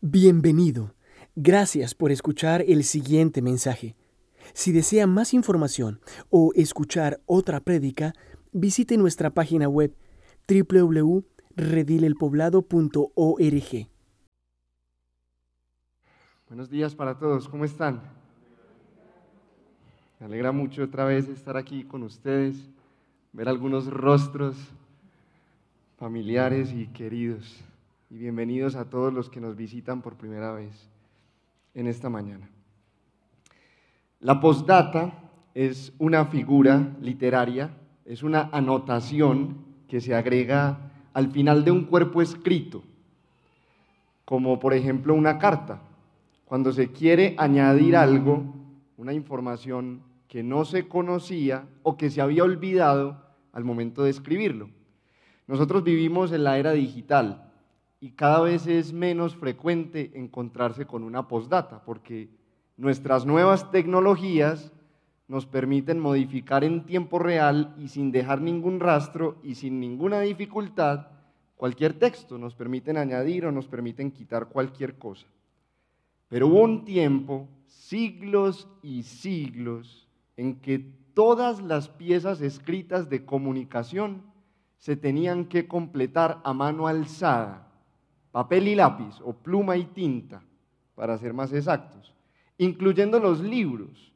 Bienvenido. Gracias por escuchar el siguiente mensaje. Si desea más información o escuchar otra prédica, visite nuestra página web www.redilelpoblado.org. Buenos días para todos, ¿cómo están? Me alegra mucho otra vez estar aquí con ustedes, ver algunos rostros familiares y queridos. Y bienvenidos a todos los que nos visitan por primera vez en esta mañana. La postdata es una figura literaria, es una anotación que se agrega al final de un cuerpo escrito, como por ejemplo una carta. Cuando se quiere añadir algo, una información que no se conocía o que se había olvidado al momento de escribirlo. Nosotros vivimos en la era digital y cada vez es menos frecuente encontrarse con una postdata, porque nuestras nuevas tecnologías nos permiten modificar en tiempo real y sin dejar ningún rastro y sin ninguna dificultad cualquier texto, nos permiten añadir o nos permiten quitar cualquier cosa. Pero hubo un tiempo, siglos y siglos, en que todas las piezas escritas de comunicación se tenían que completar a mano alzada papel y lápiz o pluma y tinta, para ser más exactos, incluyendo los libros.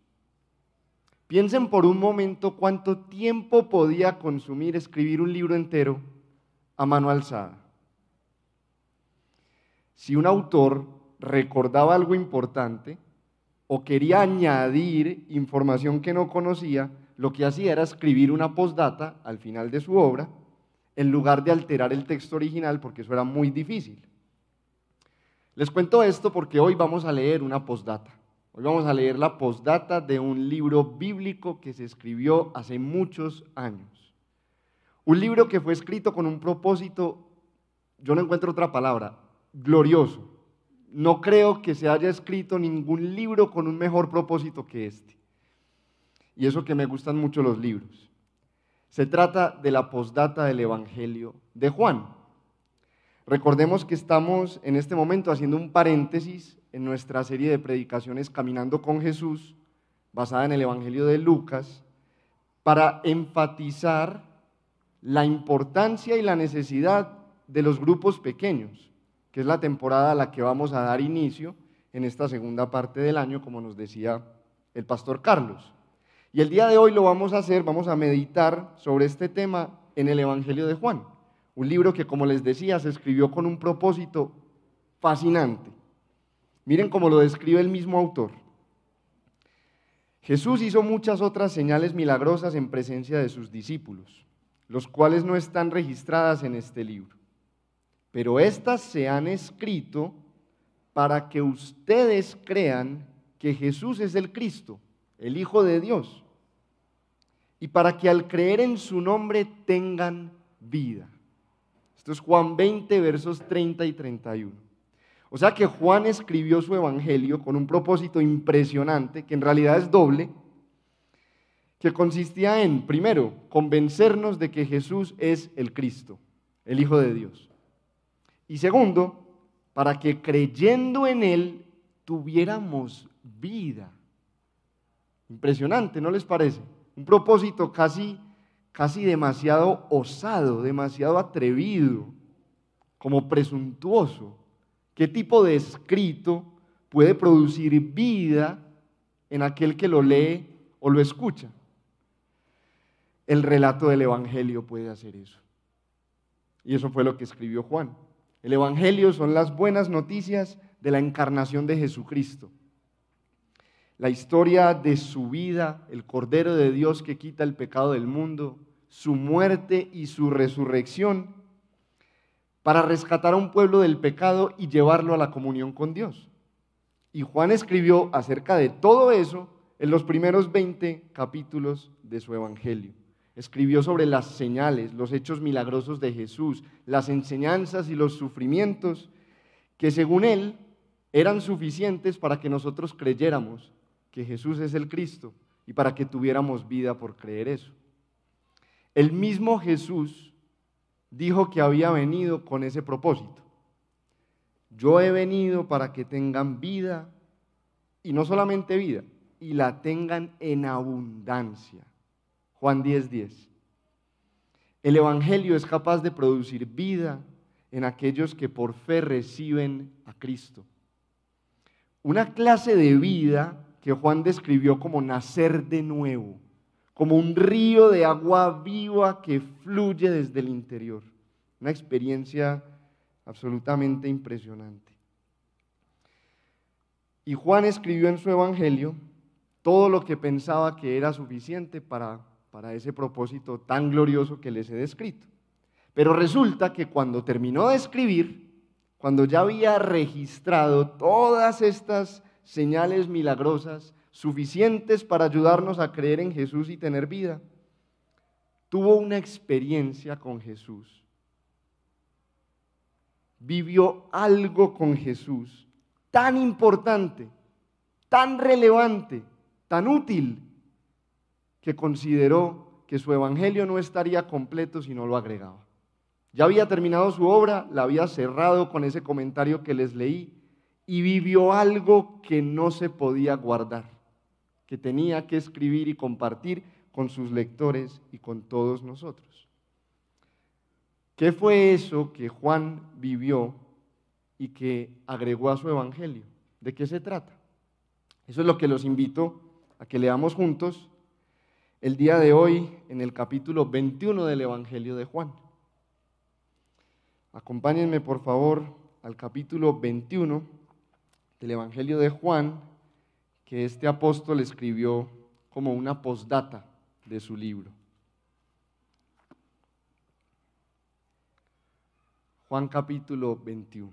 Piensen por un momento cuánto tiempo podía consumir escribir un libro entero a mano alzada. Si un autor recordaba algo importante o quería añadir información que no conocía, lo que hacía era escribir una postdata al final de su obra en lugar de alterar el texto original porque eso era muy difícil. Les cuento esto porque hoy vamos a leer una postdata. Hoy vamos a leer la postdata de un libro bíblico que se escribió hace muchos años. Un libro que fue escrito con un propósito, yo no encuentro otra palabra, glorioso. No creo que se haya escrito ningún libro con un mejor propósito que este. Y eso que me gustan mucho los libros. Se trata de la postdata del Evangelio de Juan. Recordemos que estamos en este momento haciendo un paréntesis en nuestra serie de predicaciones Caminando con Jesús, basada en el Evangelio de Lucas, para enfatizar la importancia y la necesidad de los grupos pequeños, que es la temporada a la que vamos a dar inicio en esta segunda parte del año, como nos decía el pastor Carlos. Y el día de hoy lo vamos a hacer, vamos a meditar sobre este tema en el Evangelio de Juan. Un libro que, como les decía, se escribió con un propósito fascinante. Miren cómo lo describe el mismo autor. Jesús hizo muchas otras señales milagrosas en presencia de sus discípulos, los cuales no están registradas en este libro. Pero estas se han escrito para que ustedes crean que Jesús es el Cristo, el Hijo de Dios, y para que al creer en su nombre tengan vida. Esto es Juan 20, versos 30 y 31. O sea que Juan escribió su evangelio con un propósito impresionante, que en realidad es doble, que consistía en, primero, convencernos de que Jesús es el Cristo, el Hijo de Dios. Y segundo, para que creyendo en Él tuviéramos vida. Impresionante, ¿no les parece? Un propósito casi casi demasiado osado, demasiado atrevido, como presuntuoso. ¿Qué tipo de escrito puede producir vida en aquel que lo lee o lo escucha? El relato del Evangelio puede hacer eso. Y eso fue lo que escribió Juan. El Evangelio son las buenas noticias de la encarnación de Jesucristo. La historia de su vida, el Cordero de Dios que quita el pecado del mundo, su muerte y su resurrección para rescatar a un pueblo del pecado y llevarlo a la comunión con Dios. Y Juan escribió acerca de todo eso en los primeros 20 capítulos de su Evangelio. Escribió sobre las señales, los hechos milagrosos de Jesús, las enseñanzas y los sufrimientos que según él eran suficientes para que nosotros creyéramos que Jesús es el Cristo y para que tuviéramos vida por creer eso. El mismo Jesús dijo que había venido con ese propósito. yo he venido para que tengan vida, y no solamente vida, y la tengan en abundancia. Juan 10:10. 10. El Evangelio es capaz de producir vida en aquellos que por fe reciben a Cristo. Una clase de vida que Juan describió como nacer de nuevo, como un río de agua viva que fluye desde el interior. Una experiencia absolutamente impresionante. Y Juan escribió en su Evangelio todo lo que pensaba que era suficiente para, para ese propósito tan glorioso que les he descrito. Pero resulta que cuando terminó de escribir, cuando ya había registrado todas estas señales milagrosas suficientes para ayudarnos a creer en Jesús y tener vida, tuvo una experiencia con Jesús. Vivió algo con Jesús tan importante, tan relevante, tan útil, que consideró que su evangelio no estaría completo si no lo agregaba. Ya había terminado su obra, la había cerrado con ese comentario que les leí y vivió algo que no se podía guardar, que tenía que escribir y compartir con sus lectores y con todos nosotros. ¿Qué fue eso que Juan vivió y que agregó a su evangelio? ¿De qué se trata? Eso es lo que los invito a que leamos juntos el día de hoy en el capítulo 21 del Evangelio de Juan. Acompáñenme por favor al capítulo 21 del Evangelio de Juan, que este apóstol escribió como una postdata de su libro. Juan capítulo 21.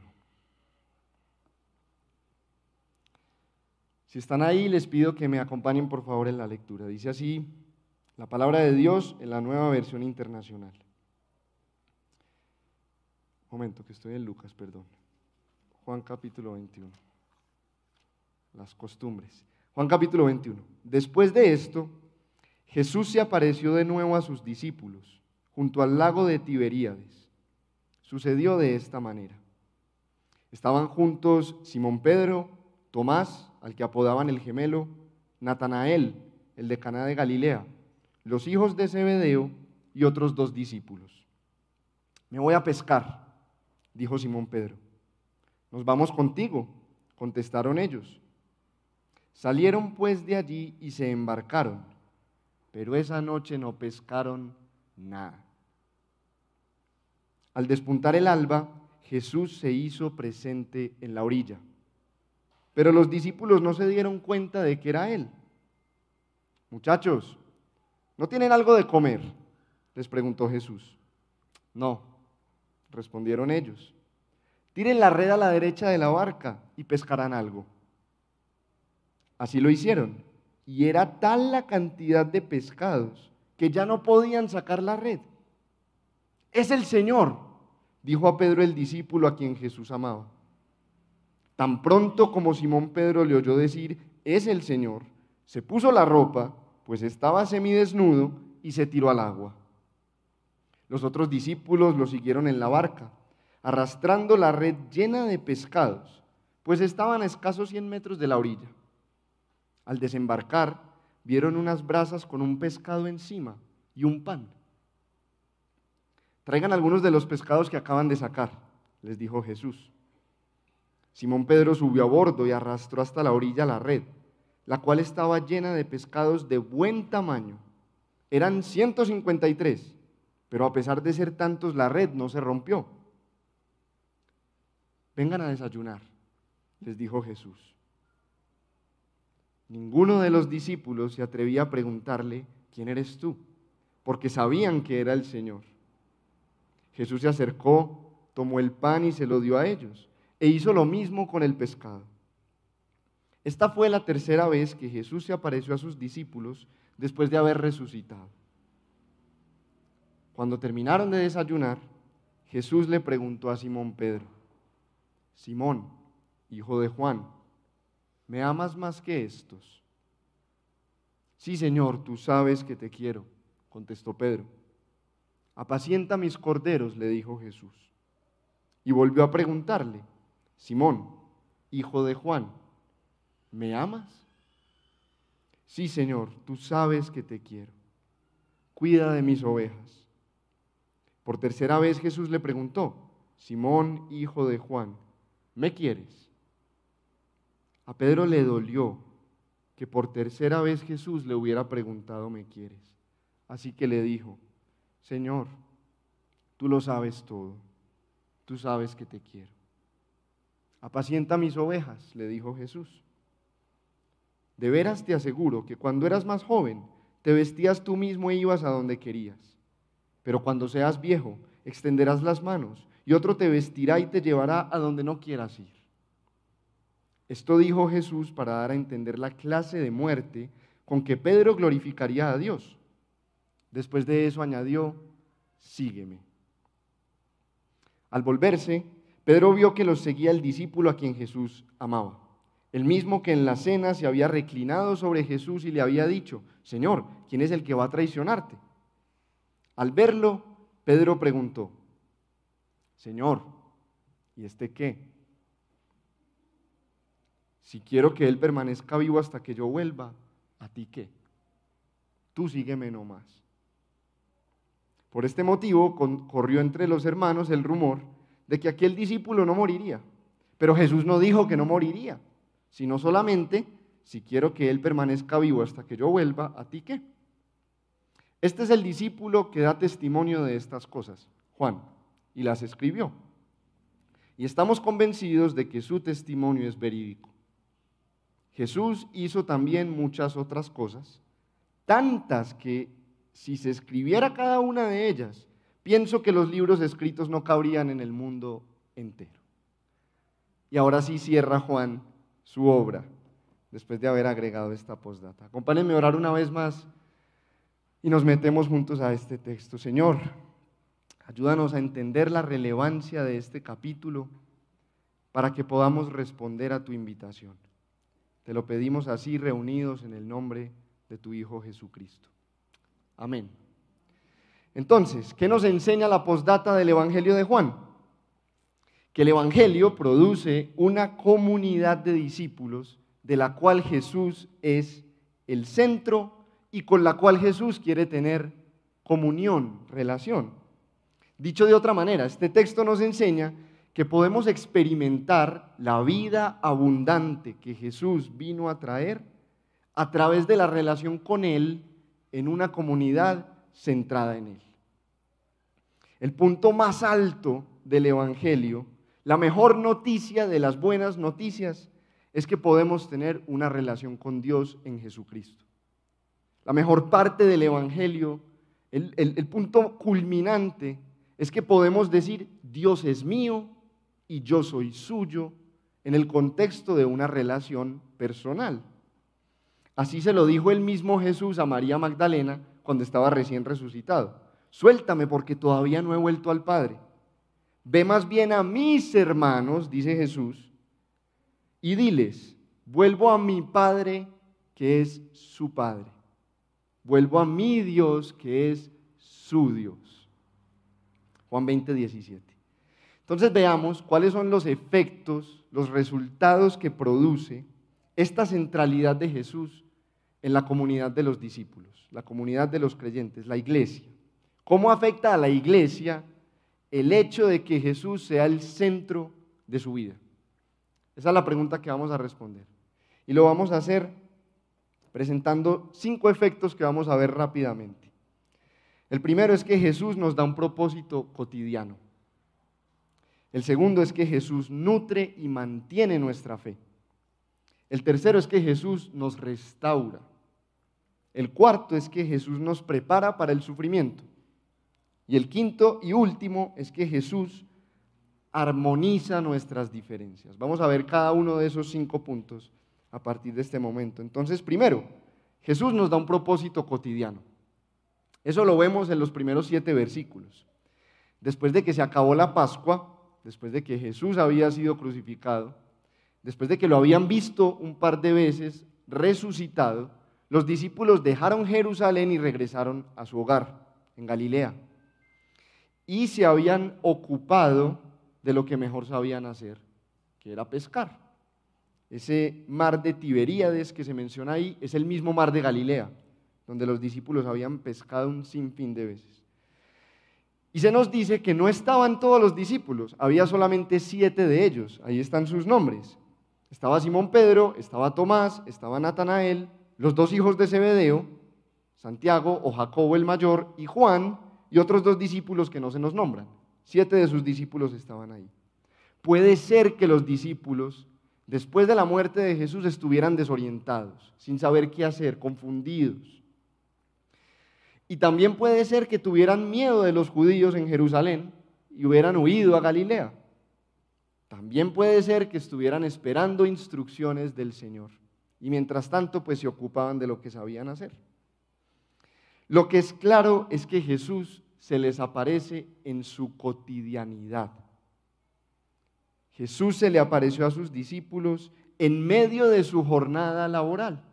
Si están ahí, les pido que me acompañen por favor en la lectura. Dice así la palabra de Dios en la nueva versión internacional. Momento, que estoy en Lucas, perdón. Juan capítulo 21. Las costumbres. Juan capítulo 21. Después de esto, Jesús se apareció de nuevo a sus discípulos junto al lago de Tiberíades. Sucedió de esta manera. Estaban juntos Simón Pedro, Tomás, al que apodaban el gemelo, Natanael, el de Caná de Galilea, los hijos de Zebedeo y otros dos discípulos. Me voy a pescar, dijo Simón Pedro. Nos vamos contigo, contestaron ellos. Salieron pues de allí y se embarcaron, pero esa noche no pescaron nada. Al despuntar el alba, Jesús se hizo presente en la orilla, pero los discípulos no se dieron cuenta de que era Él. Muchachos, ¿no tienen algo de comer? les preguntó Jesús. No, respondieron ellos. Tiren la red a la derecha de la barca y pescarán algo. Así lo hicieron. Y era tal la cantidad de pescados que ya no podían sacar la red. Es el Señor, dijo a Pedro el discípulo a quien Jesús amaba. Tan pronto como Simón Pedro le oyó decir, es el Señor, se puso la ropa, pues estaba semidesnudo, y se tiró al agua. Los otros discípulos lo siguieron en la barca, arrastrando la red llena de pescados, pues estaban a escasos 100 metros de la orilla. Al desembarcar, vieron unas brasas con un pescado encima y un pan. Traigan algunos de los pescados que acaban de sacar, les dijo Jesús. Simón Pedro subió a bordo y arrastró hasta la orilla la red, la cual estaba llena de pescados de buen tamaño. Eran 153 pero a pesar de ser tantos, la red no se rompió. Vengan a desayunar, les dijo Jesús. Ninguno de los discípulos se atrevía a preguntarle, ¿quién eres tú? Porque sabían que era el Señor. Jesús se acercó, tomó el pan y se lo dio a ellos, e hizo lo mismo con el pescado. Esta fue la tercera vez que Jesús se apareció a sus discípulos después de haber resucitado. Cuando terminaron de desayunar, Jesús le preguntó a Simón Pedro, Simón, hijo de Juan, ¿me amas más que estos? Sí, Señor, tú sabes que te quiero, contestó Pedro. Apacienta mis corderos, le dijo Jesús. Y volvió a preguntarle, Simón, hijo de Juan, ¿me amas? Sí, Señor, tú sabes que te quiero. Cuida de mis ovejas. Por tercera vez Jesús le preguntó, Simón, hijo de Juan, ¿me quieres? A Pedro le dolió que por tercera vez Jesús le hubiera preguntado, ¿me quieres? Así que le dijo, Señor, tú lo sabes todo, tú sabes que te quiero. Apacienta mis ovejas, le dijo Jesús. De veras te aseguro que cuando eras más joven, te vestías tú mismo e ibas a donde querías. Pero cuando seas viejo, extenderás las manos y otro te vestirá y te llevará a donde no quieras ir. Esto dijo Jesús para dar a entender la clase de muerte con que Pedro glorificaría a Dios. Después de eso añadió, sígueme. Al volverse, Pedro vio que los seguía el discípulo a quien Jesús amaba el mismo que en la cena se había reclinado sobre Jesús y le había dicho, Señor, ¿quién es el que va a traicionarte? Al verlo, Pedro preguntó, Señor, ¿y este qué? Si quiero que Él permanezca vivo hasta que yo vuelva, ¿a ti qué? Tú sígueme nomás. Por este motivo corrió entre los hermanos el rumor de que aquel discípulo no moriría. Pero Jesús no dijo que no moriría sino solamente si quiero que Él permanezca vivo hasta que yo vuelva, ¿a ti qué? Este es el discípulo que da testimonio de estas cosas, Juan, y las escribió. Y estamos convencidos de que su testimonio es verídico. Jesús hizo también muchas otras cosas, tantas que si se escribiera cada una de ellas, pienso que los libros escritos no cabrían en el mundo entero. Y ahora sí cierra Juan su obra, después de haber agregado esta postdata. Acompáñenme a orar una vez más y nos metemos juntos a este texto. Señor, ayúdanos a entender la relevancia de este capítulo para que podamos responder a tu invitación. Te lo pedimos así reunidos en el nombre de tu Hijo Jesucristo. Amén. Entonces, ¿qué nos enseña la postdata del Evangelio de Juan? que el Evangelio produce una comunidad de discípulos de la cual Jesús es el centro y con la cual Jesús quiere tener comunión, relación. Dicho de otra manera, este texto nos enseña que podemos experimentar la vida abundante que Jesús vino a traer a través de la relación con Él en una comunidad centrada en Él. El punto más alto del Evangelio la mejor noticia de las buenas noticias es que podemos tener una relación con Dios en Jesucristo. La mejor parte del Evangelio, el, punto culminante, es que podemos decir, Dios es mío y yo soy suyo en el contexto de una relación personal. Así se lo dijo el mismo Jesús a María Magdalena cuando estaba recién resucitado. Suéltame porque todavía no he vuelto al Padre. Ve más bien a mis hermanos, dice Jesús, y diles, vuelvo a mi Padre que es su Padre. Vuelvo a mi Dios que es su Dios. Juan 20, 17. Entonces veamos cuáles son los efectos, los resultados que produce esta centralidad de Jesús en la comunidad de los discípulos, la comunidad de los creyentes, la iglesia. ¿Cómo afecta a la iglesia el hecho de que Jesús sea el centro de su vida? Esa es la pregunta que vamos a responder. Y lo vamos a hacer presentando cinco efectos que vamos a ver rápidamente. El primero es que Jesús nos da un propósito cotidiano. El segundo es que Jesús nutre y mantiene nuestra fe. El tercero es que Jesús nos restaura. El cuarto es que Jesús nos prepara para el sufrimiento. Y el quinto y último es que Jesús armoniza nuestras diferencias. Vamos a ver cada uno de esos cinco puntos a partir de este momento. Entonces, primero, Jesús nos da un propósito cotidiano. Eso lo vemos en los primeros siete versículos. Después de que se acabó la Pascua, después de que Jesús había sido crucificado, después de que lo habían visto un par de veces resucitado, los discípulos dejaron Jerusalén y regresaron a su hogar en Galilea y se habían ocupado de lo que mejor sabían hacer, que era pescar. Ese mar de Tiberíades que se menciona ahí es el mismo mar de Galilea, donde los discípulos habían pescado un sinfín de veces. Y se nos dice que no estaban todos los discípulos, había solamente siete de ellos, ahí están sus nombres. Estaba Simón Pedro, estaba Tomás, estaba Natanael, los dos hijos de Zebedeo, Santiago o Jacobo el mayor y Juan y otros dos discípulos que no se nos nombran. Siete de sus discípulos estaban ahí. Puede ser que los discípulos, después de la muerte de Jesús, estuvieran desorientados, sin saber qué hacer, confundidos. Y también puede ser que tuvieran miedo de los judíos en Jerusalén y hubieran huido a Galilea. También puede ser que estuvieran esperando instrucciones del Señor. Y mientras tanto, pues se ocupaban de lo que sabían hacer. Lo que es claro es que Jesús se les aparece en su cotidianidad. Jesús se le apareció a sus discípulos en medio de su jornada laboral,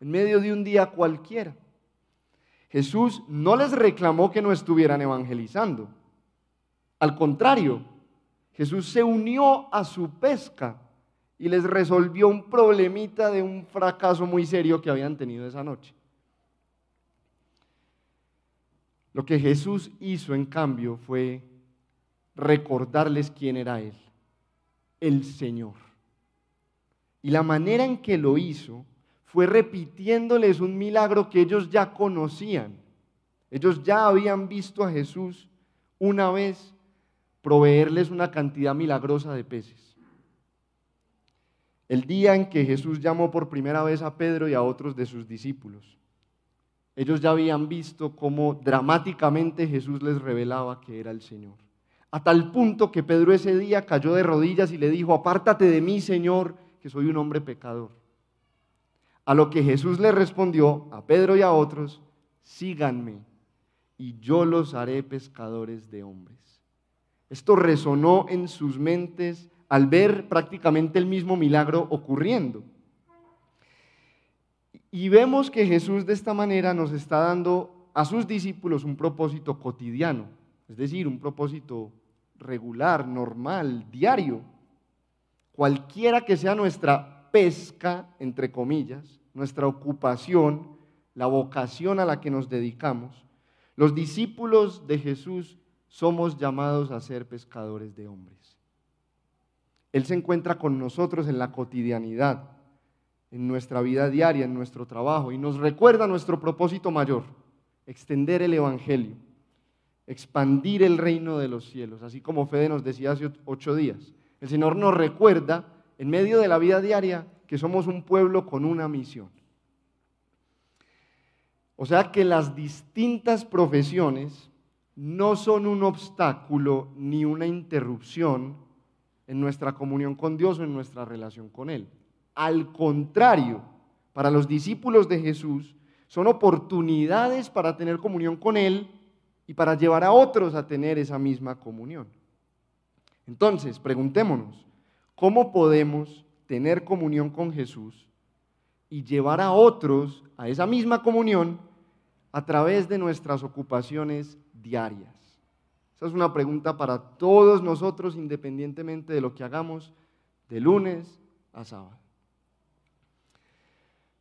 en medio de un día cualquiera. Jesús no les reclamó que no estuvieran evangelizando. Al contrario, Jesús se unió a su pesca y les resolvió un problemita de un fracaso muy serio que habían tenido esa noche. Lo que Jesús hizo, en cambio, fue recordarles quién era Él, el Señor. Y la manera en que lo hizo fue repitiéndoles un milagro que ellos ya conocían. Ellos ya habían visto a Jesús una vez proveerles una cantidad milagrosa de peces. El día en que Jesús llamó por primera vez a Pedro y a otros de sus discípulos, ellos ya habían visto cómo dramáticamente Jesús les revelaba que era el Señor. A tal punto que Pedro ese día cayó de rodillas y le dijo, apártate de mí, Señor, que soy un hombre pecador. A lo que Jesús le respondió a Pedro y a otros, síganme y yo los haré pescadores de hombres. Esto resonó en sus mentes al ver prácticamente el mismo milagro ocurriendo. Y vemos que Jesús de esta manera nos está dando a sus discípulos un propósito cotidiano, es decir, un propósito regular, normal, diario. Cualquiera que sea nuestra pesca, entre comillas, nuestra ocupación, la vocación a la que nos dedicamos, los discípulos de Jesús somos llamados a ser pescadores de hombres. Él se encuentra con nosotros en la cotidianidad, en nuestra vida diaria, en nuestro trabajo, y nos recuerda nuestro propósito mayor, extender el Evangelio, expandir el reino de los cielos, así como Fede nos decía hace ocho días. El Señor nos recuerda, en medio de la vida diaria, que somos un pueblo con una misión. O sea que las distintas profesiones no son un obstáculo ni una interrupción en nuestra comunión con Dios o en nuestra relación con Él. Al contrario, para los discípulos de Jesús son oportunidades para tener comunión con Él y para llevar a otros a tener esa misma comunión. Entonces, preguntémonos, ¿cómo podemos tener comunión con Jesús y llevar a otros a esa misma comunión a través de nuestras ocupaciones diarias? Esa es una pregunta para todos nosotros, independientemente de lo que hagamos de lunes a sábado.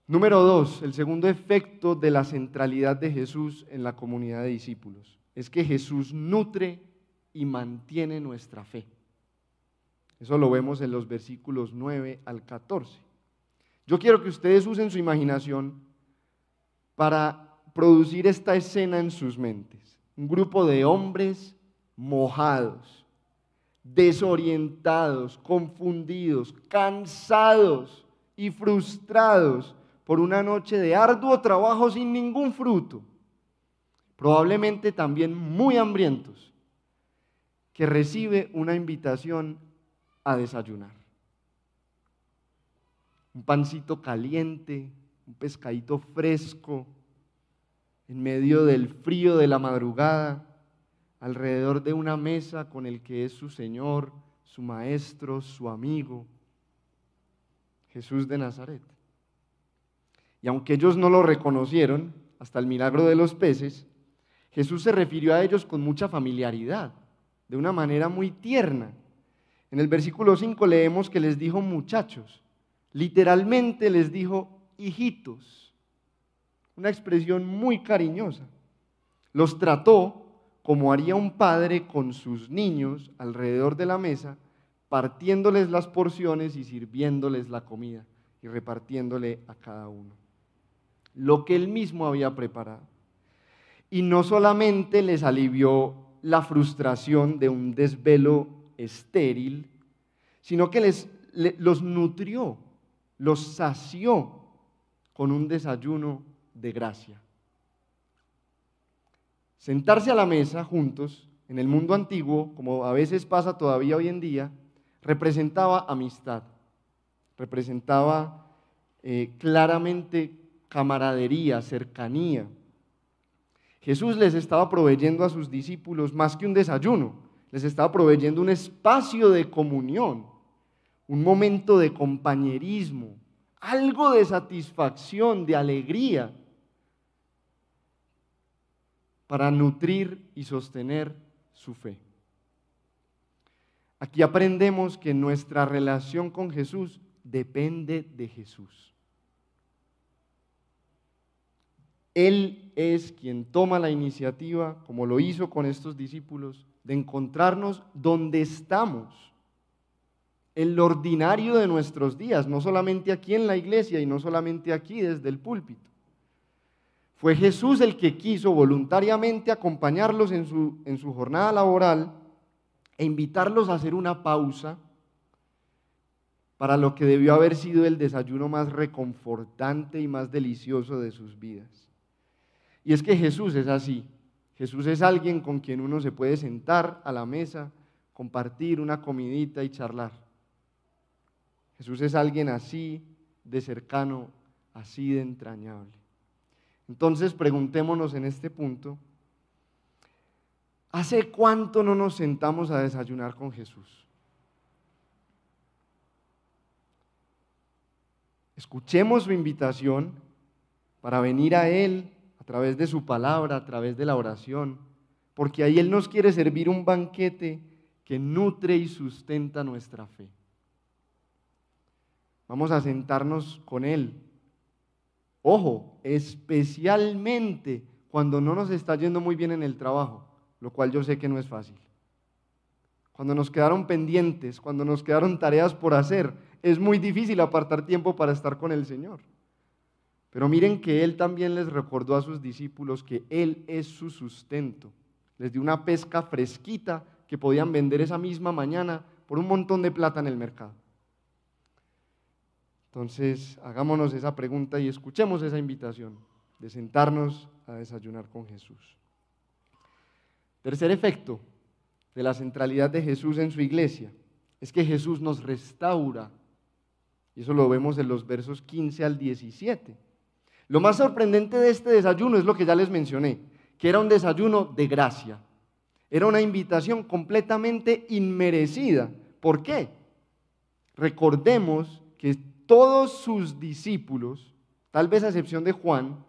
Número dos, el segundo efecto de la centralidad de Jesús en la comunidad de discípulos es que Jesús nutre y mantiene nuestra fe. Eso lo vemos en los versículos 9 al 14. Yo quiero que ustedes usen su imaginación para producir esta escena en sus mentes. Un grupo de hombres mojados, desorientados, confundidos, cansados y frustrados por una noche de arduo trabajo sin ningún fruto. Probablemente también muy hambrientos, que recibe una invitación a desayunar. Un pancito caliente, un pescadito fresco, en medio del frío de la madrugada, alrededor de una mesa con el que es su Señor, su Maestro, su amigo, Jesús de Nazaret. Y aunque ellos no lo reconocieron, hasta el milagro de los peces, Jesús se refirió a ellos con mucha familiaridad, de una manera muy tierna En el versículo 5 leemos que les dijo muchachos, literalmente les dijo hijitos, una expresión muy cariñosa. Los trató como haría un padre con sus niños alrededor de la mesa, partiéndoles las porciones y sirviéndoles la comida y repartiéndole a cada uno lo que él mismo había preparado. Y no solamente les alivió la frustración de un desvelo estéril, sino que les, los nutrió, los sació con un desayuno de gracia. Sentarse a la mesa juntos en el mundo antiguo, como a veces pasa todavía hoy en día, representaba amistad, representaba eh, claramente camaradería, cercanía. Jesús les estaba proveyendo a sus discípulos más que un desayuno, les estaba proveyendo un espacio de comunión, un momento de compañerismo, algo de satisfacción, de alegría, para nutrir y sostener su fe. Aquí aprendemos que nuestra relación con Jesús depende de Jesús. Él es quien toma la iniciativa, como lo hizo con estos discípulos, de encontrarnos donde estamos, en lo ordinario de nuestros días, no solamente aquí en la iglesia y no solamente aquí desde el púlpito. Fue Jesús el que quiso voluntariamente acompañarlos en su, en su jornada laboral e invitarlos a hacer una pausa para lo que debió haber sido el desayuno más reconfortante y más delicioso de sus vidas. Y es que Jesús es así. Jesús es alguien con quien uno se puede sentar a la mesa, compartir una comidita y charlar. Jesús es alguien así de cercano, así de entrañable. Entonces preguntémonos en este punto, ¿hace cuánto no nos sentamos a desayunar con Jesús? Escuchemos su invitación para venir a Él través de su palabra, a través de la oración, porque ahí Él nos quiere servir un banquete que nutre y sustenta nuestra fe. Vamos a sentarnos con Él. Ojo, especialmente cuando no nos está yendo muy bien en el trabajo, lo cual yo sé que no es fácil. Cuando nos quedaron pendientes, cuando nos quedaron tareas por hacer, es muy difícil apartar tiempo para estar con el Señor. Pero miren que Él también les recordó a sus discípulos que Él es su sustento. Les dio una pesca fresquita que podían vender esa misma mañana por un montón de plata en el mercado. Entonces, hagámonos esa pregunta y escuchemos esa invitación de sentarnos a desayunar con Jesús. Tercer efecto de la centralidad de Jesús en su iglesia es que Jesús nos restaura. Y eso lo vemos en los versos 15 al 17. Lo más sorprendente de este desayuno es lo que ya les mencioné, que era un desayuno de gracia. Era una invitación completamente inmerecida. ¿Por qué? Recordemos que todos sus discípulos, tal vez a excepción de Juan,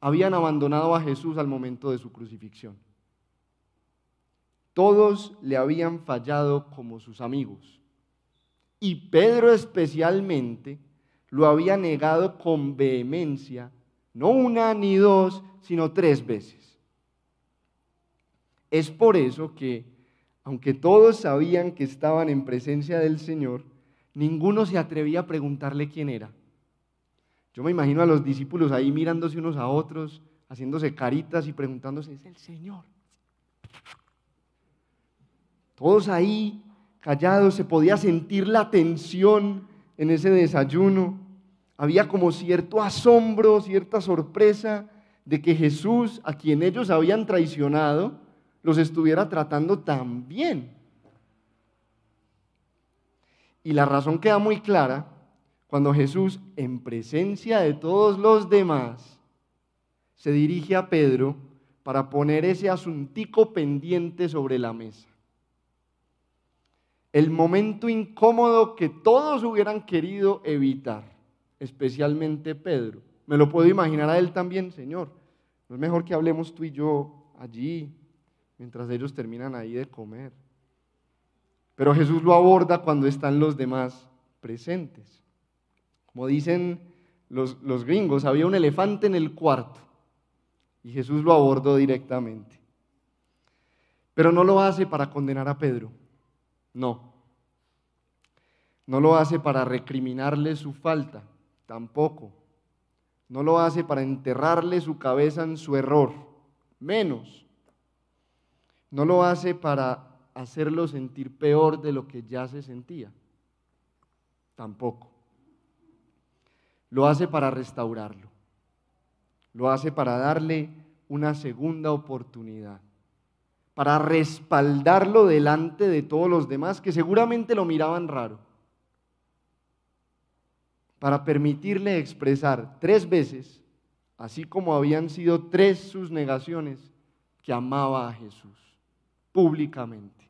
habían abandonado a Jesús al momento de su crucifixión. Todos le habían fallado como sus amigos. Y Pedro especialmente lo había negado con vehemencia no una ni dos, sino tres veces. Es por eso que, aunque todos sabían que estaban en presencia del Señor, ninguno se atrevía a preguntarle quién era. Yo me imagino a los discípulos ahí mirándose unos a otros, haciéndose caritas y preguntándose, es el Señor. Todos ahí callados, se podía sentir la tensión en ese desayuno había como cierto asombro, cierta sorpresa de que Jesús, a quien ellos habían traicionado, los estuviera tratando tan bien. Y la razón queda muy clara cuando Jesús, en presencia de todos los demás, se dirige a Pedro para poner ese asuntico pendiente sobre la mesa. El momento incómodo que todos hubieran querido evitar especialmente Pedro. Me lo puedo imaginar a él también, Señor. No es mejor que hablemos tú y yo allí, mientras ellos terminan ahí de comer. Pero Jesús lo aborda cuando están los demás presentes. Como dicen los, los gringos, había un elefante en el cuarto y Jesús lo abordó directamente. Pero no lo hace para condenar a Pedro, no. No lo hace para recriminarle su falta, tampoco. No lo hace para enterrarle su cabeza en su error, menos. No lo hace para hacerlo sentir peor de lo que ya se sentía, tampoco. Lo hace para restaurarlo. Lo hace para darle una segunda oportunidad, para respaldarlo delante de todos los demás que seguramente lo miraban raro, para permitirle expresar tres veces, así como habían sido tres sus negaciones, que amaba a Jesús públicamente.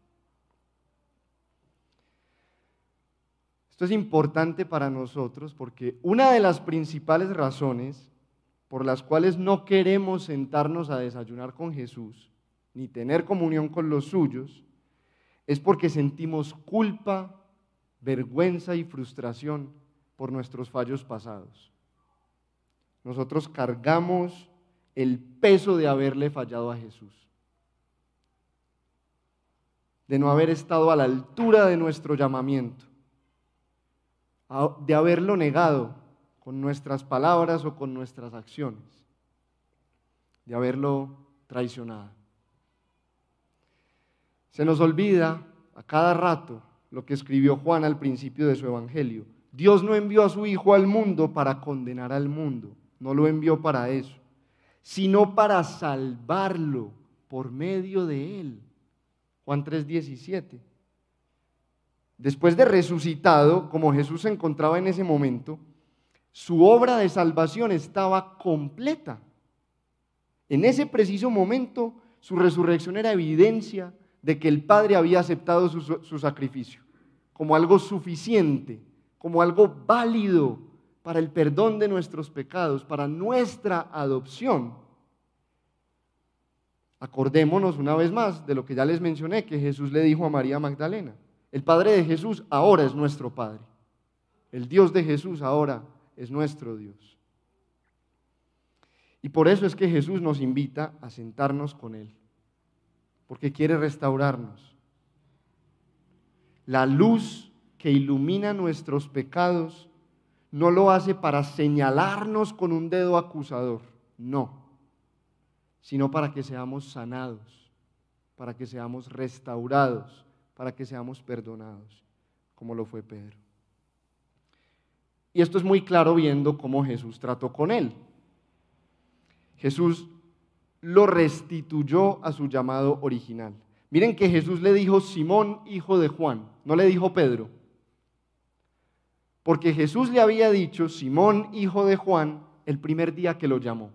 Esto es importante para nosotros porque una de las principales razones por las cuales no queremos sentarnos a desayunar con Jesús, ni tener comunión con los suyos, es porque sentimos culpa, vergüenza y frustración por nuestros fallos pasados. Nosotros cargamos el peso de haberle fallado a Jesús, de no haber estado a la altura de nuestro llamamiento, de haberlo negado con nuestras palabras o con nuestras acciones, de haberlo traicionado. Se nos olvida a cada rato lo que escribió Juan al principio de su Evangelio. Dios no envió a su Hijo al mundo para condenar al mundo, no lo envió para eso, sino para salvarlo por medio de él. Juan 3:17. Después de resucitado, como Jesús se encontraba en ese momento, su obra de salvación estaba completa. En ese preciso momento, su resurrección era evidencia de que el Padre había aceptado su, sacrificio como algo suficiente, como algo válido para el perdón de nuestros pecados, para nuestra adopción. Acordémonos una vez más de lo que ya les mencioné, que Jesús le dijo a María Magdalena. El Padre de Jesús ahora es nuestro Padre. El Dios de Jesús ahora es nuestro Dios. Y por eso es que Jesús nos invita a sentarnos con Él, porque quiere restaurarnos. La luz que ilumina nuestros pecados no lo hace para señalarnos con un dedo acusador, no, sino para que seamos sanados, para que seamos restaurados, para que seamos perdonados, como lo fue Pedro. Y esto es muy claro viendo cómo Jesús trató con él. Jesús lo restituyó a su llamado original. Miren que Jesús le dijo Simón, hijo de Juan, no le dijo Pedro. Porque Jesús le había dicho Simón, hijo de Juan, el primer día que lo llamó.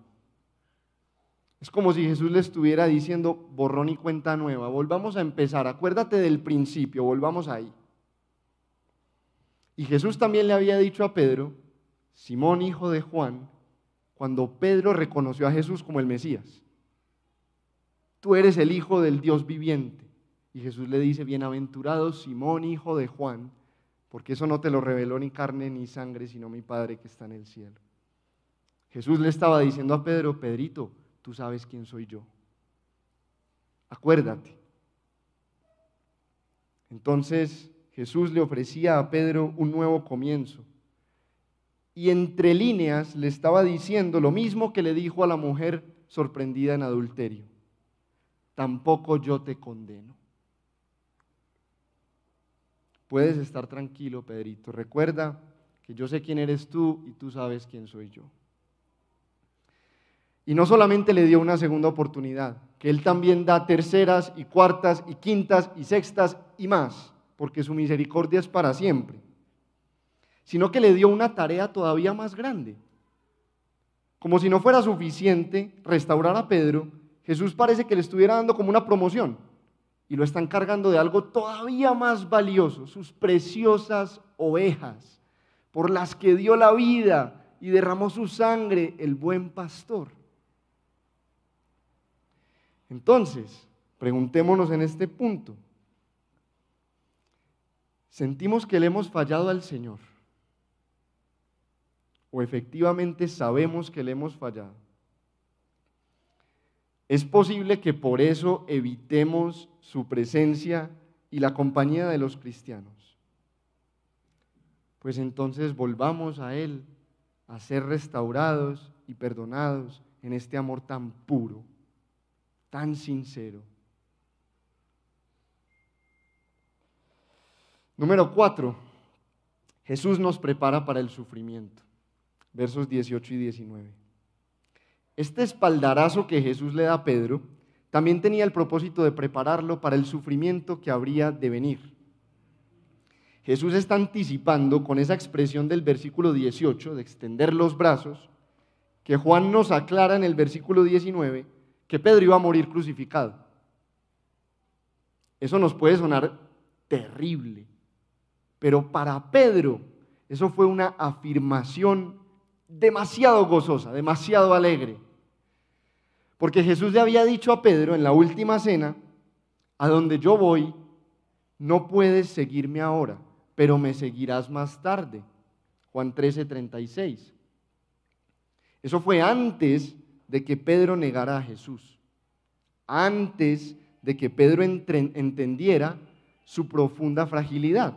Es como si Jesús le estuviera diciendo borrón y cuenta nueva, volvamos a empezar, acuérdate del principio, volvamos ahí. Y Jesús también le había dicho a Pedro, Simón hijo de Juan, cuando Pedro reconoció a Jesús como el Mesías. Tú eres el hijo del Dios viviente. Y Jesús le dice, bienaventurado Simón hijo de Juan, porque eso no te lo reveló ni carne ni sangre, sino mi Padre que está en el cielo. Jesús le estaba diciendo a Pedro, Pedrito, tú sabes quién soy yo. Acuérdate. Entonces, Jesús le ofrecía a Pedro un nuevo comienzo. Y entre líneas le estaba diciendo lo mismo que le dijo a la mujer sorprendida en adulterio. Tampoco yo te condeno. Puedes estar tranquilo, Pedrito. Recuerda que yo sé quién eres tú y tú sabes quién soy yo. Y no solamente le dio una segunda oportunidad, que Él también da terceras y cuartas y quintas y sextas y más porque su misericordia es para siempre, sino que le dio una tarea todavía más grande. Como si no fuera suficiente restaurar a Pedro, Jesús parece que le estuviera dando como una promoción y lo están cargando de algo todavía más valioso, sus preciosas ovejas, por las que dio la vida y derramó su sangre el buen pastor. Entonces, preguntémonos en este punto, sentimos que le hemos fallado al Señor, o efectivamente sabemos que le hemos fallado, es posible que por eso evitemos su presencia y la compañía de los cristianos. Pues entonces volvamos a Él a ser restaurados y perdonados en este amor tan puro, tan sincero. Número cuatro, Jesús nos prepara para el sufrimiento. Versos 18 y 19. Este espaldarazo que Jesús le da a Pedro también tenía el propósito de prepararlo para el sufrimiento que habría de venir. Jesús está anticipando con esa expresión del versículo 18, de extender los brazos, que Juan nos aclara en el versículo 19, que Pedro iba a morir crucificado. Eso nos puede sonar terrible, pero para Pedro eso fue una afirmación demasiado gozosa, demasiado alegre. Porque Jesús le había dicho a Pedro en la última cena, a donde yo voy, no puedes seguirme ahora, pero me seguirás más tarde. Juan 13, 36. Eso fue antes de que Pedro negara a Jesús, antes de que Pedro entendiera su profunda fragilidad,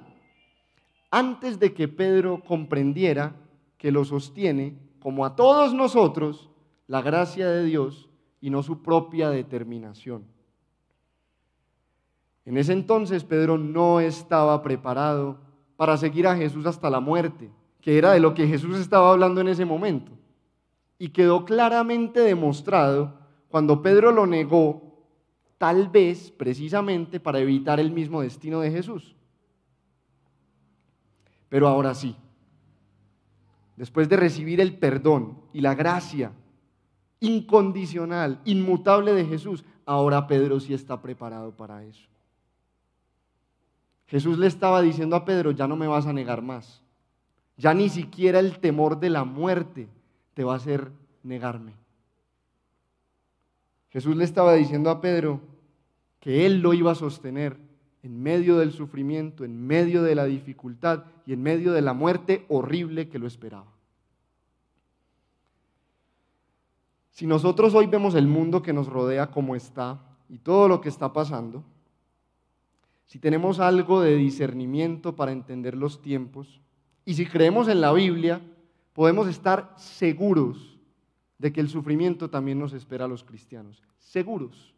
antes de que Pedro comprendiera que lo sostiene, como a todos nosotros, la gracia de Dios y no su propia determinación. En ese entonces Pedro no estaba preparado para seguir a Jesús hasta la muerte, que era de lo que Jesús estaba hablando en ese momento. Y quedó claramente demostrado cuando Pedro lo negó, tal vez precisamente para evitar el mismo destino de Jesús. Pero ahora sí, después de recibir el perdón y la gracia incondicional, inmutable de Jesús, ahora Pedro sí está preparado para eso. Jesús le estaba diciendo a Pedro, ya no me vas a negar más. Ya ni siquiera el temor de la muerte te va a hacer negarme. Jesús le estaba diciendo a Pedro que él lo iba a sostener en medio del sufrimiento, en medio de la dificultad y en medio de la muerte horrible que lo esperaba. Si nosotros hoy vemos el mundo que nos rodea como está y todo lo que está pasando, si tenemos algo de discernimiento para entender los tiempos y si creemos en la Biblia, podemos estar seguros de que el sufrimiento también nos espera a los cristianos. Seguros.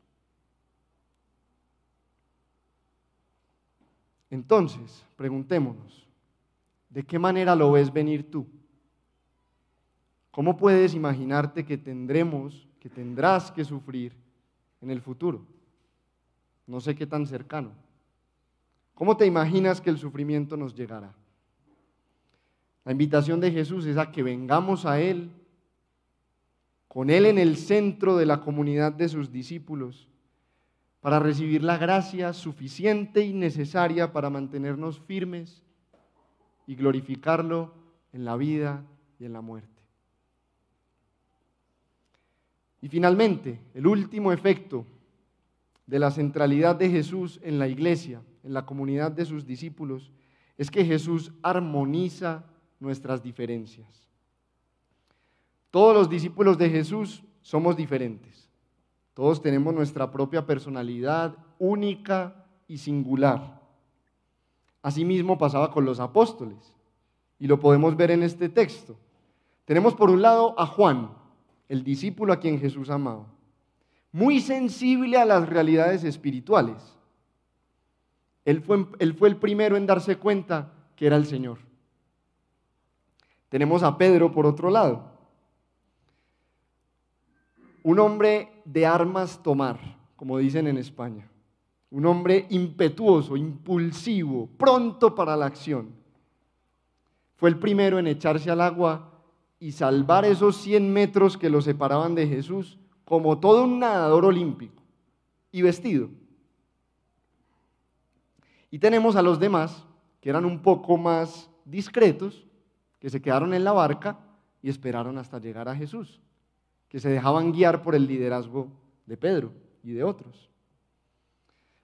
Entonces, preguntémonos, ¿de qué manera lo ves venir tú? ¿Cómo puedes imaginarte que tendremos, que tendrás que sufrir en el futuro? No sé qué tan cercano. ¿Cómo te imaginas que el sufrimiento nos llegará? La invitación de Jesús es a que vengamos a Él, con Él en el centro de la comunidad de sus discípulos, para recibir la gracia suficiente y necesaria para mantenernos firmes y glorificarlo en la vida y en la muerte. Y finalmente, el último efecto de la centralidad de Jesús en la iglesia, en la comunidad de sus discípulos, es que Jesús armoniza nuestras diferencias. Todos los discípulos de Jesús somos diferentes. Todos tenemos nuestra propia personalidad única y singular. Asimismo pasaba con los apóstoles y lo podemos ver en este texto. Tenemos por un lado a Juan, el discípulo a quien Jesús amaba, muy sensible a las realidades espirituales. Él fue, el primero en darse cuenta que era el Señor. Tenemos a Pedro por otro lado, un hombre de armas tomar, como dicen en España. Un hombre impetuoso, impulsivo, pronto para la acción. Fue el primero en echarse al agua y salvar esos 100 metros que lo separaban de Jesús como todo un nadador olímpico y vestido. Y tenemos a los demás que eran un poco más discretos, que se quedaron en la barca y esperaron hasta llegar a Jesús que se dejaban guiar por el liderazgo de Pedro y de otros.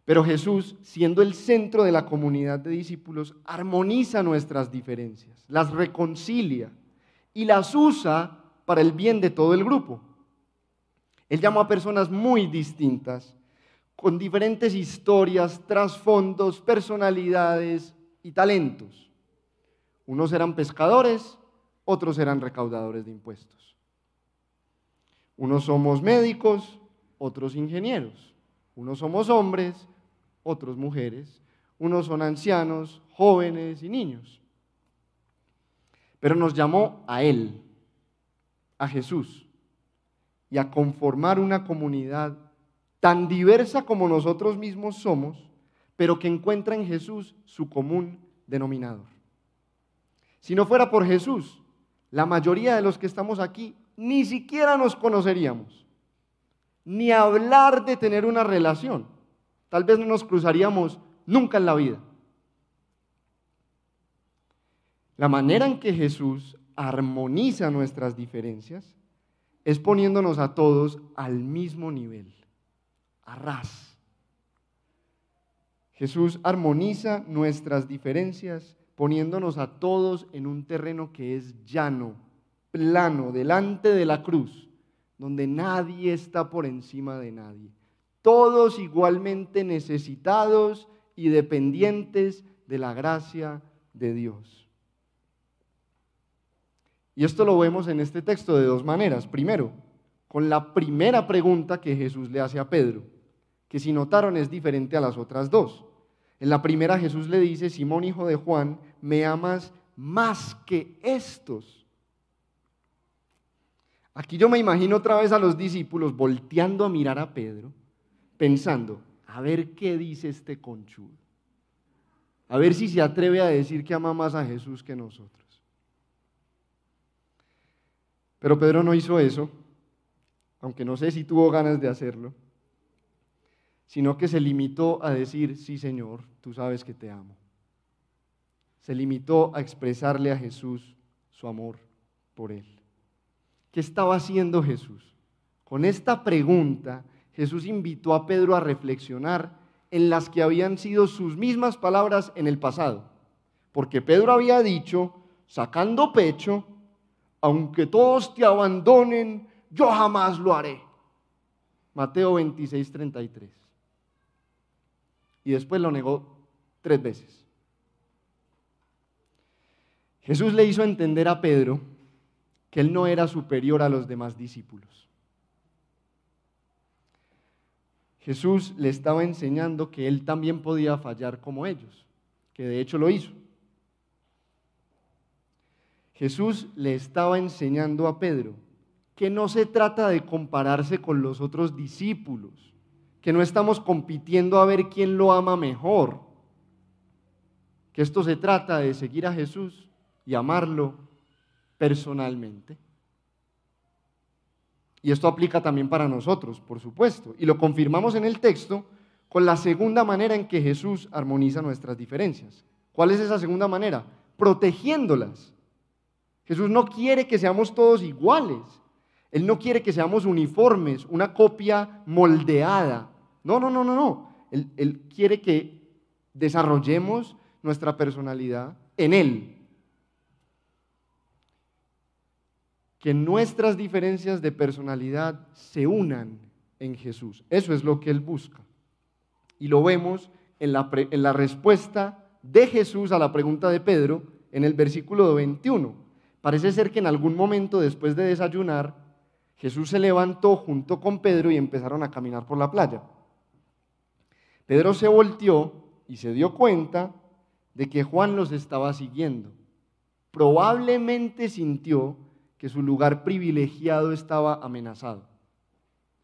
Pero Jesús, siendo el centro de la comunidad de discípulos, armoniza nuestras diferencias, las reconcilia y las usa para el bien de todo el grupo. Él llamó a personas muy distintas, con diferentes historias, trasfondos, personalidades y talentos. Unos eran pescadores, otros eran recaudadores de impuestos. Unos somos médicos, otros ingenieros. Unos somos hombres, otros mujeres. Unos son ancianos, jóvenes y niños. Pero nos llamó a Él, a Jesús, y a conformar una comunidad tan diversa como nosotros mismos somos, pero que encuentra en Jesús su común denominador. Si no fuera por Jesús, la mayoría de los que estamos aquí ni siquiera nos conoceríamos, ni hablar de tener una relación. Tal vez no nos cruzaríamos nunca en la vida. La manera en que Jesús armoniza nuestras diferencias es poniéndonos a todos al mismo nivel, a ras. Jesús armoniza nuestras diferencias poniéndonos a todos en un terreno que es llano, plano, delante de la cruz, donde nadie está por encima de nadie. Todos igualmente necesitados y dependientes de la gracia de Dios. Y esto lo vemos en este texto de dos maneras. Primero, con la primera pregunta que Jesús le hace a Pedro, que si notaron es diferente a las otras dos. En la primera Jesús le dice, Simón hijo de Juan, ¿me amas más que estos? Aquí yo me imagino otra vez a los discípulos volteando a mirar a Pedro, pensando, a ver qué dice este conchudo. A ver si se atreve a decir que ama más a Jesús que nosotros. Pero Pedro no hizo eso, aunque no sé si tuvo ganas de hacerlo sino que se limitó a decir, sí Señor, tú sabes que te amo. Se limitó a expresarle a Jesús su amor por él. ¿Qué estaba haciendo Jesús? Con esta pregunta, Jesús invitó a Pedro a reflexionar en las que habían sido sus mismas palabras en el pasado. Porque Pedro había dicho, sacando pecho, aunque todos te abandonen, yo jamás lo haré. Mateo 26, 33 y después lo negó tres veces. Jesús le hizo entender a Pedro que él no era superior a los demás discípulos. Jesús le estaba enseñando que él también podía fallar como ellos, que de hecho lo hizo. Jesús le estaba enseñando a Pedro que no se trata de compararse con los otros discípulos, que no estamos compitiendo a ver quién lo ama mejor, que esto se trata de seguir a Jesús y amarlo personalmente. Y esto aplica también para nosotros, por supuesto. Y lo confirmamos en el texto con la segunda manera en que Jesús armoniza nuestras diferencias. ¿Cuál es esa segunda manera? Protegiéndolas. Jesús no quiere que seamos todos iguales. Él no quiere que seamos uniformes, una copia moldeada. No, no, no, no, no. Él, quiere que desarrollemos nuestra personalidad en Él. Que nuestras diferencias de personalidad se unan en Jesús. Eso es lo que Él busca. Y lo vemos en la, en la respuesta de Jesús a la pregunta de Pedro en el versículo 21. Parece ser que en algún momento después de desayunar, Jesús se levantó junto con Pedro y empezaron a caminar por la playa. Pedro se volteó y se dio cuenta de que Juan los estaba siguiendo. Probablemente sintió que su lugar privilegiado estaba amenazado.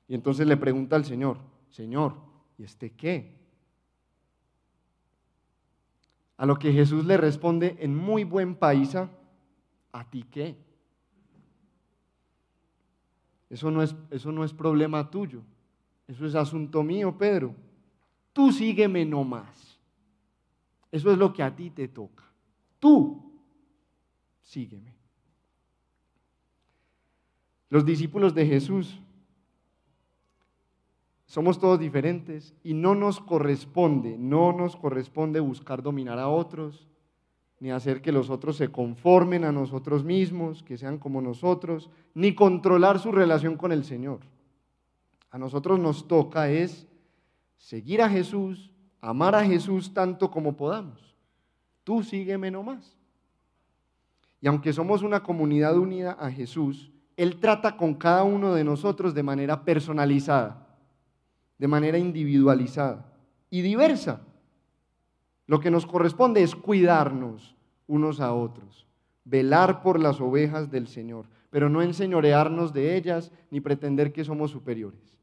Y entonces le pregunta al Señor, Señor, ¿y este qué? A lo que Jesús le responde en muy buen paisa, ¿a ti qué? Eso no es, eso no es problema tuyo, eso es asunto mío, Pedro tú sígueme nomás. Eso es lo que a ti te toca. Tú sígueme. Los discípulos de Jesús somos todos diferentes y no nos corresponde, no nos corresponde buscar dominar a otros, ni hacer que los otros se conformen a nosotros mismos, que sean como nosotros, ni controlar su relación con el Señor. A nosotros nos toca es seguir a Jesús, amar a Jesús tanto como podamos. Tú sígueme nomás. Y aunque somos una comunidad unida a Jesús, Él trata con cada uno de nosotros de manera personalizada, de manera individualizada y diversa. Lo que nos corresponde es cuidarnos unos a otros, velar por las ovejas del Señor, pero no enseñorearnos de ellas ni pretender que somos superiores.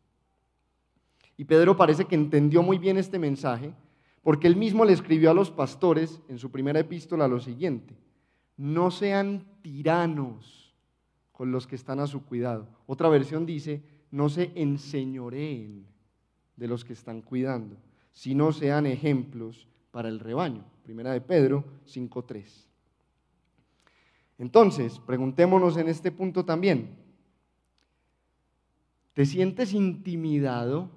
Y Pedro parece que entendió muy bien este mensaje, porque él mismo le escribió a los pastores en su primera epístola lo siguiente no sean tiranos con los que están a su cuidado. Otra versión dice, no se enseñoreen de los que están cuidando, sino sean ejemplos para el rebaño. Primera de Pedro 5.3. Entonces, preguntémonos en este punto también, ¿te sientes intimidado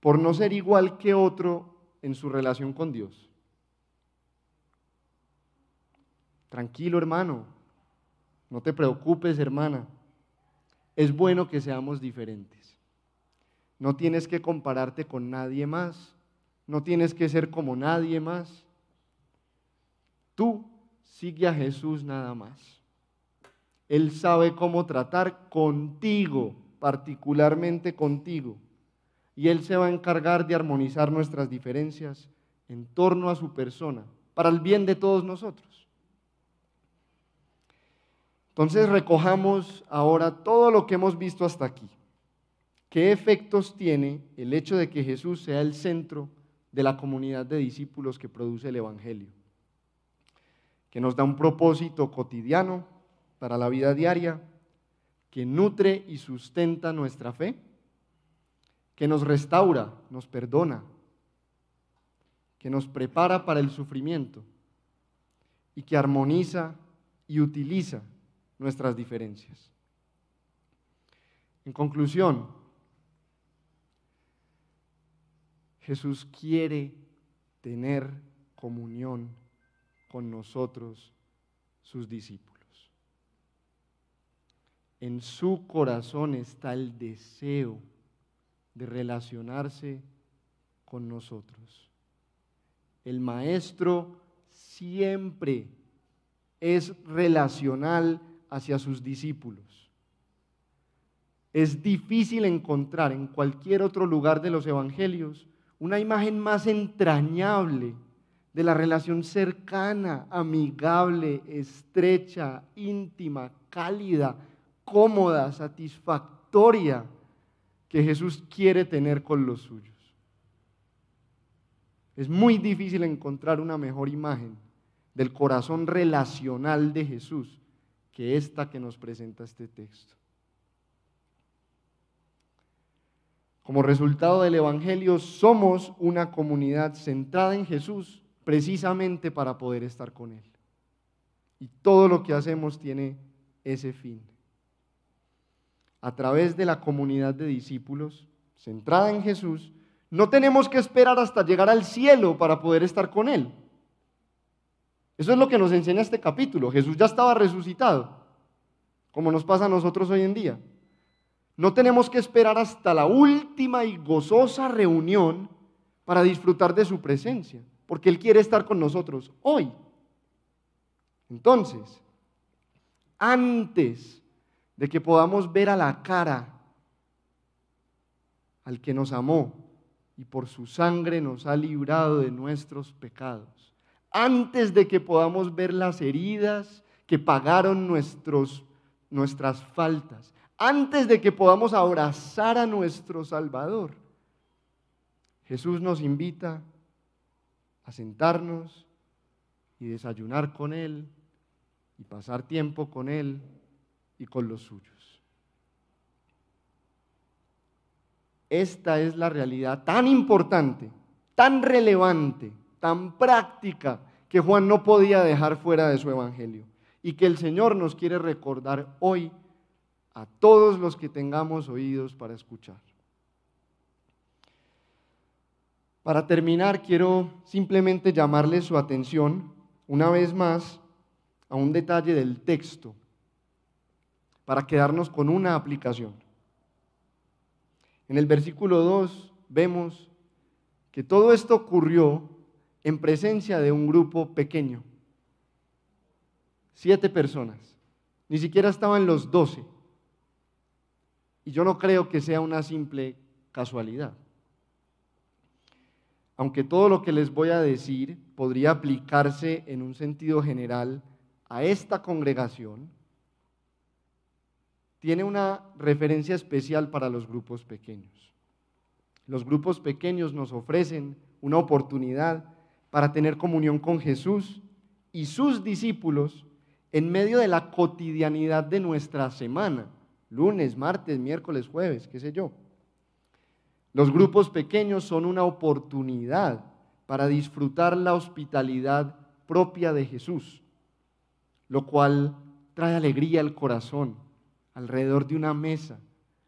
por no ser igual que otro en su relación con Dios? Tranquilo, hermano. No te preocupes, hermana. Es bueno que seamos diferentes. No tienes que compararte con nadie más. No tienes que ser como nadie más. Tú sigue a Jesús nada más. Él sabe cómo tratar contigo, particularmente contigo. Y Él se va a encargar de armonizar nuestras diferencias en torno a su persona, para el bien de todos nosotros. Entonces recojamos ahora todo lo que hemos visto hasta aquí. ¿Qué efectos tiene el hecho de que Jesús sea el centro de la comunidad de discípulos que produce el Evangelio? Que nos da un propósito cotidiano para la vida diaria, que nutre y sustenta nuestra fe, que nos restaura, nos perdona, que nos prepara para el sufrimiento y que armoniza y utiliza nuestras diferencias. En conclusión, Jesús quiere tener comunión con nosotros, sus discípulos. En su corazón está el deseo de relacionarse con nosotros. El maestro siempre es relacional hacia sus discípulos. Es difícil encontrar en cualquier otro lugar de los evangelios una imagen más entrañable de la relación cercana, amigable, estrecha, íntima, cálida, cómoda, satisfactoria que Jesús quiere tener con los suyos. Es muy difícil encontrar una mejor imagen del corazón relacional de Jesús que esta que nos presenta este texto. Como resultado del Evangelio, somos una comunidad centrada en Jesús precisamente para poder estar con Él. Y todo lo que hacemos tiene ese fin. A través de la comunidad de discípulos, centrada en Jesús, no tenemos que esperar hasta llegar al cielo para poder estar con Él. Eso es lo que nos enseña este capítulo. Jesús ya estaba resucitado, como nos pasa a nosotros hoy en día. No tenemos que esperar hasta la última y gozosa reunión para disfrutar de su presencia, porque Él quiere estar con nosotros hoy. Entonces, antes de que podamos ver a la cara al que nos amó y por su sangre nos ha librado de nuestros pecados, antes de que podamos ver las heridas que pagaron nuestros, nuestras faltas, antes de que podamos abrazar a nuestro Salvador. Jesús nos invita a sentarnos y desayunar con Él y pasar tiempo con Él y con los suyos. Esta es la realidad tan importante, tan relevante tan práctica que Juan no podía dejar fuera de su evangelio y que el Señor nos quiere recordar hoy a todos los que tengamos oídos para escuchar. Para terminar, quiero simplemente llamarle su atención una vez más a un detalle del texto para quedarnos con una aplicación. En el versículo 2 vemos que todo esto ocurrió en presencia de un grupo pequeño, siete personas, ni siquiera estaban los doce. Y yo no creo que sea una simple casualidad. Aunque todo lo que les voy a decir podría aplicarse en un sentido general a esta congregación, tiene una referencia especial para los grupos pequeños. Los grupos pequeños nos ofrecen una oportunidad para tener comunión con Jesús y sus discípulos en medio de la cotidianidad de nuestra semana, lunes, martes, miércoles, jueves, qué sé yo. Los grupos pequeños son una oportunidad para disfrutar la hospitalidad propia de Jesús, lo cual trae alegría al corazón alrededor de una mesa,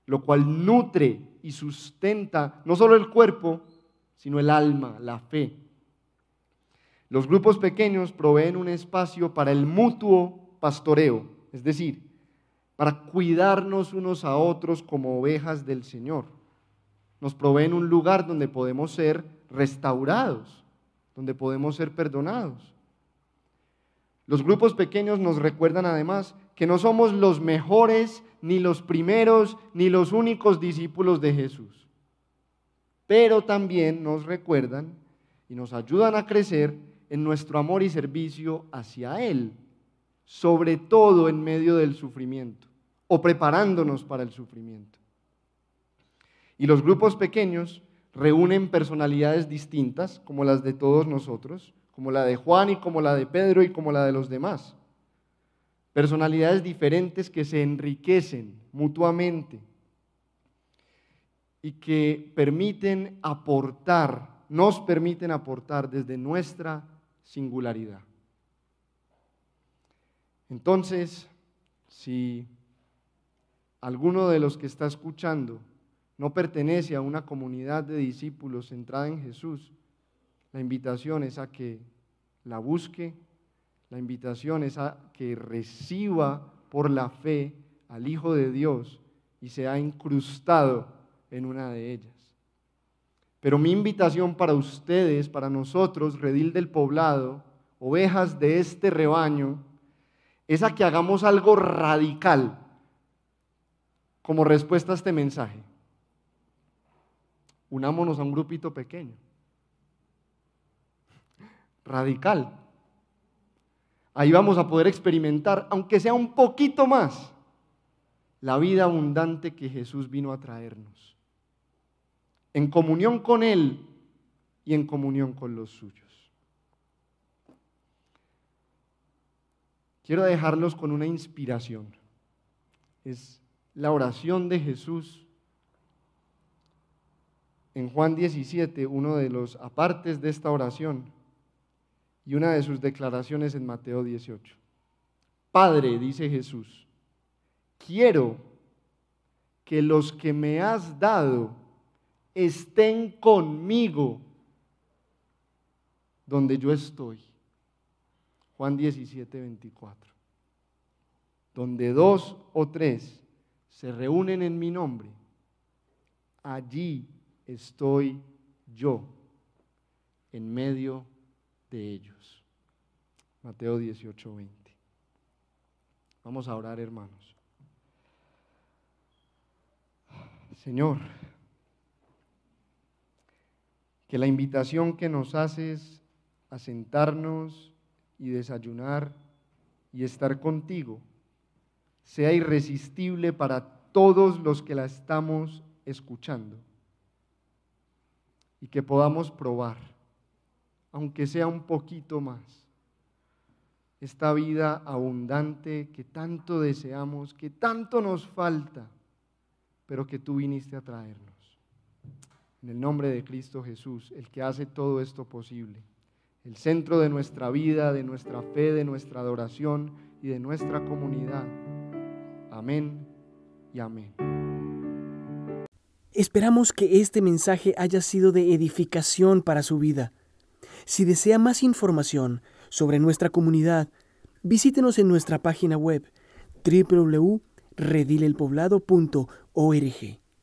lo cual nutre y sustenta no solo el cuerpo, sino el alma, la fe. Los grupos pequeños proveen un espacio para el mutuo pastoreo, es decir, para cuidarnos unos a otros como ovejas del Señor. Nos proveen un lugar donde podemos ser restaurados, donde podemos ser perdonados. Los grupos pequeños nos recuerdan además que no somos los mejores, ni los primeros, ni los únicos discípulos de Jesús. Pero también nos recuerdan y nos ayudan a crecer en nuestro amor y servicio hacia Él, sobre todo en medio del sufrimiento o preparándonos para el sufrimiento. Y los grupos pequeños reúnen personalidades distintas, como las de todos nosotros, como la de Juan y como la de Pedro y como la de los demás. Personalidades diferentes que se enriquecen mutuamente y que permiten aportar, nos permiten aportar desde nuestra singularidad. Entonces, si alguno de los que está escuchando no pertenece a una comunidad de discípulos centrada en Jesús, la invitación es a que la busque la invitación es a que reciba por la fe al Hijo de Dios y sea incrustado en una de ellas. Pero mi invitación para ustedes, para nosotros, redil del poblado, ovejas de este rebaño, es a que hagamos algo radical como respuesta a este mensaje. Unámonos a un grupito pequeño. Radical. Ahí vamos a poder experimentar, aunque sea un poquito más, la vida abundante que Jesús vino a traernos. En comunión con Él y en comunión con los suyos. Quiero dejarlos con una inspiración. Es la oración de Jesús en Juan 17, uno de los apartes de esta oración y una de sus declaraciones en Mateo 18. Padre, dice Jesús, quiero que los que me has dado estén conmigo donde yo estoy. Juan 17, 24. Donde dos o tres se reúnen en mi nombre, allí estoy yo, en medio de ellos. Mateo 18, 20. Vamos a orar, hermanos. Señor, que la invitación que nos haces a sentarnos y desayunar y estar contigo sea irresistible para todos los que la estamos escuchando y que podamos probar aunque sea un poquito más. Esta vida abundante que tanto deseamos, que tanto nos falta, pero que tú viniste a traernos. En el nombre de Cristo Jesús, el que hace todo esto posible, el centro de nuestra vida, de nuestra fe, de nuestra adoración y de nuestra comunidad. Amén y amén. Esperamos que este mensaje haya sido de edificación para su vida. Si desea más información sobre nuestra comunidad, visítenos en nuestra página web www.redilelpoblado.org.